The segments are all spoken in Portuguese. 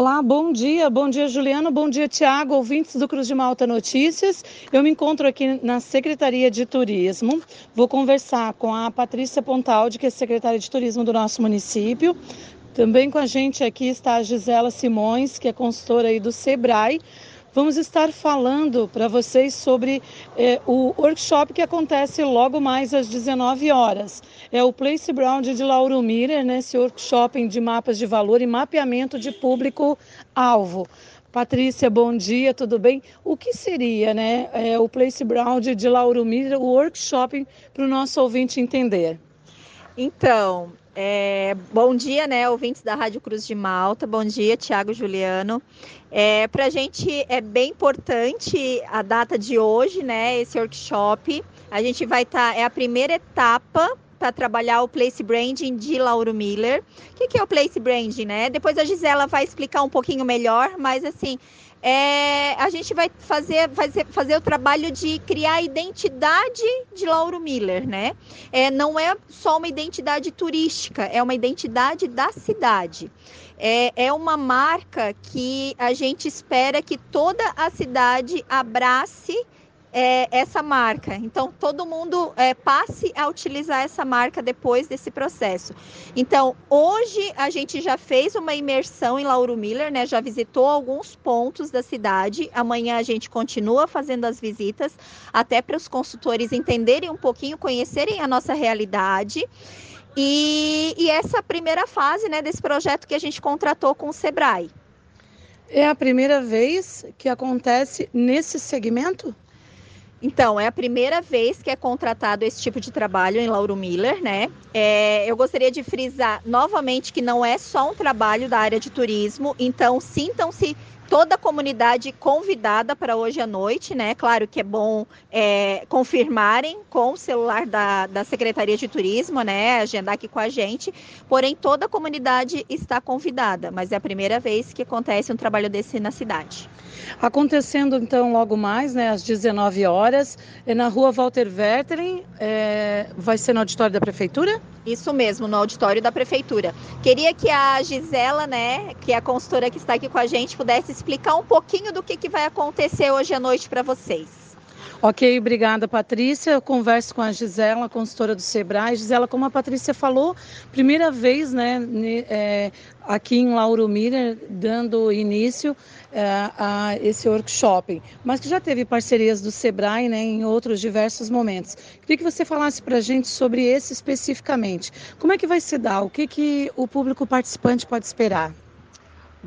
Olá, bom dia, bom dia Juliano, bom dia Tiago, ouvintes do Cruz de Malta Notícias. Eu me encontro aqui na Secretaria de Turismo. Vou conversar com a Patrícia Pontaldi, que é secretária de Turismo do nosso município. Também com a gente aqui está a Gisela Simões, que é consultora aí do Sebrae. Vamos estar falando para vocês sobre eh, o workshop que acontece logo mais às 19 horas. É o Place Brown de Lauro Miller, né, esse workshop de mapas de valor e mapeamento de público-alvo. Patrícia, bom dia, tudo bem? O que seria né, é, o Place Brown de Lauro Miller, o workshop para o nosso ouvinte entender? Então, é, bom dia, né, ouvintes da Rádio Cruz de Malta. Bom dia, Tiago Juliano. É, Para a gente é bem importante a data de hoje, né, esse workshop. A gente vai estar, tá, é a primeira etapa para trabalhar o place branding de Lauro Miller. O que, que é o place branding, né? Depois a Gisela vai explicar um pouquinho melhor, mas assim, é, a gente vai fazer, fazer, fazer o trabalho de criar a identidade de Lauro Miller, né? É, não é só uma identidade turística, é uma identidade da cidade. É, é uma marca que a gente espera que toda a cidade abrace é, essa marca. Então, todo mundo é, passe a utilizar essa marca depois desse processo. Então, hoje a gente já fez uma imersão em Lauro Miller, né? Já visitou alguns pontos da cidade. Amanhã a gente continua fazendo as visitas, até para os consultores entenderem um pouquinho, conhecerem a nossa realidade. E, e essa primeira fase né, desse projeto que a gente contratou com o Sebrae. É a primeira vez que acontece nesse segmento? Então, é a primeira vez que é contratado esse tipo de trabalho em Lauro Miller, né? É, eu gostaria de frisar novamente que não é só um trabalho da área de turismo, então sintam-se toda a comunidade convidada para hoje à noite, né? Claro que é bom é, confirmarem com o celular da, da Secretaria de Turismo, né? Agendar aqui com a gente. Porém, toda a comunidade está convidada, mas é a primeira vez que acontece um trabalho desse na cidade. Acontecendo então logo mais, né, às 19 horas, é na rua Walter Wertering, é, vai ser no auditório da Prefeitura? Isso mesmo, no auditório da Prefeitura. Queria que a Gisela, né, que é a consultora que está aqui com a gente, pudesse explicar um pouquinho do que, que vai acontecer hoje à noite para vocês. Ok, obrigada, Patrícia. Eu converso com a Gisela, consultora do Sebrae. Gisela, como a Patrícia falou, primeira vez né, é, aqui em Lauro Miller, dando início é, a esse workshop, mas que já teve parcerias do Sebrae né, em outros diversos momentos. Queria que você falasse para a gente sobre esse especificamente. Como é que vai se dar? O que, que o público participante pode esperar?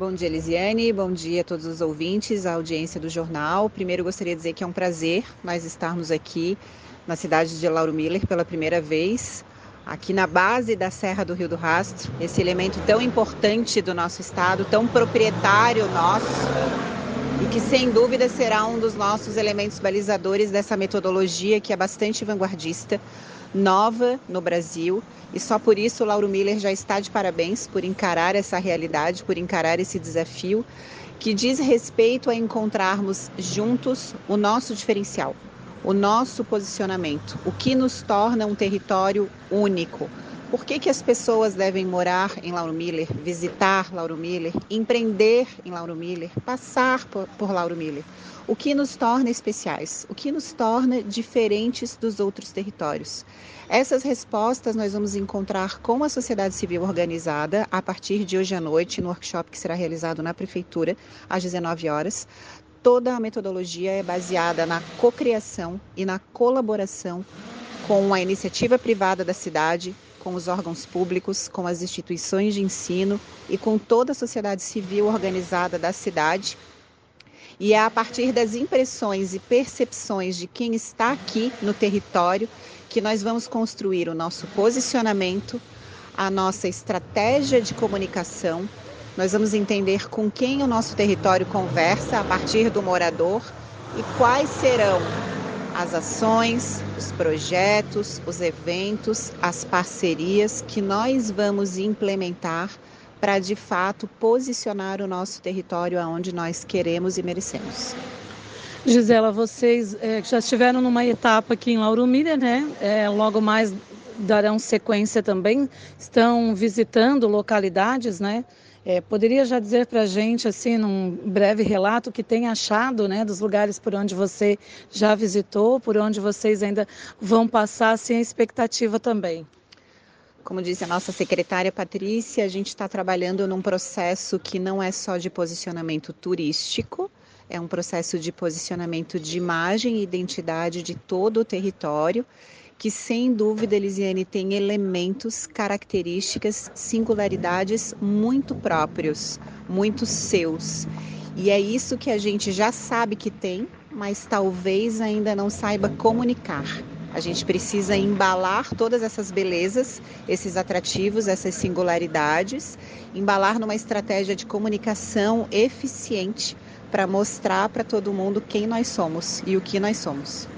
Bom dia, Elisiane. Bom dia a todos os ouvintes, a audiência do jornal. Primeiro, gostaria de dizer que é um prazer nós estarmos aqui na cidade de Lauro Miller pela primeira vez, aqui na base da Serra do Rio do Rastro, esse elemento tão importante do nosso estado, tão proprietário nosso, e que sem dúvida será um dos nossos elementos balizadores dessa metodologia que é bastante vanguardista nova no Brasil e só por isso o Lauro Miller já está de parabéns por encarar essa realidade, por encarar esse desafio que diz respeito a encontrarmos juntos o nosso diferencial, o nosso posicionamento, o que nos torna um território único. Por que, que as pessoas devem morar em Lauro Miller, visitar Lauro Miller, empreender em Lauro Miller, passar por, por Lauro Miller? o que nos torna especiais, o que nos torna diferentes dos outros territórios. Essas respostas nós vamos encontrar com a sociedade civil organizada a partir de hoje à noite, no workshop que será realizado na Prefeitura, às 19 horas. Toda a metodologia é baseada na cocriação e na colaboração com a iniciativa privada da cidade, com os órgãos públicos, com as instituições de ensino e com toda a sociedade civil organizada da cidade e é a partir das impressões e percepções de quem está aqui no território que nós vamos construir o nosso posicionamento, a nossa estratégia de comunicação. Nós vamos entender com quem o nosso território conversa a partir do morador e quais serão as ações, os projetos, os eventos, as parcerias que nós vamos implementar para de fato posicionar o nosso território aonde nós queremos e merecemos. Gisela, vocês é, já estiveram numa etapa aqui em Lauro Miller, né? É, logo mais darão sequência também. Estão visitando localidades, né? É, poderia já dizer para a gente, assim, num breve relato, o que tem achado né, dos lugares por onde você já visitou, por onde vocês ainda vão passar, assim, a expectativa também? Como disse a nossa secretária Patrícia, a gente está trabalhando num processo que não é só de posicionamento turístico, é um processo de posicionamento de imagem e identidade de todo o território, que sem dúvida, Elisiane, tem elementos, características, singularidades muito próprios, muito seus. E é isso que a gente já sabe que tem, mas talvez ainda não saiba comunicar. A gente precisa embalar todas essas belezas, esses atrativos, essas singularidades, embalar numa estratégia de comunicação eficiente para mostrar para todo mundo quem nós somos e o que nós somos.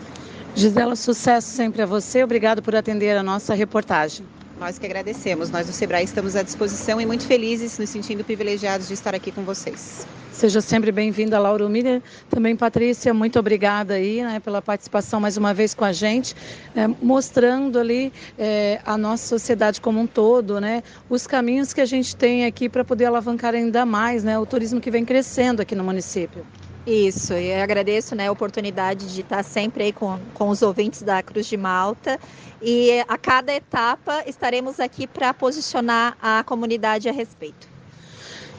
Gisela, sucesso sempre a você. Obrigado por atender a nossa reportagem. Nós que agradecemos. Nós do Sebrae estamos à disposição e muito felizes, nos sentindo privilegiados de estar aqui com vocês. Seja sempre bem-vinda, Laura Miller. Também, Patrícia, muito obrigada aí né, pela participação mais uma vez com a gente, né, mostrando ali é, a nossa sociedade como um todo, né, os caminhos que a gente tem aqui para poder alavancar ainda mais né, o turismo que vem crescendo aqui no município. Isso, eu agradeço né, a oportunidade de estar sempre aí com, com os ouvintes da Cruz de Malta. E a cada etapa estaremos aqui para posicionar a comunidade a respeito.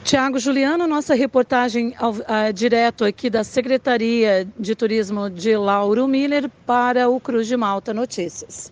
Tiago Juliano, nossa reportagem ao, uh, direto aqui da Secretaria de Turismo de Lauro Miller para o Cruz de Malta Notícias.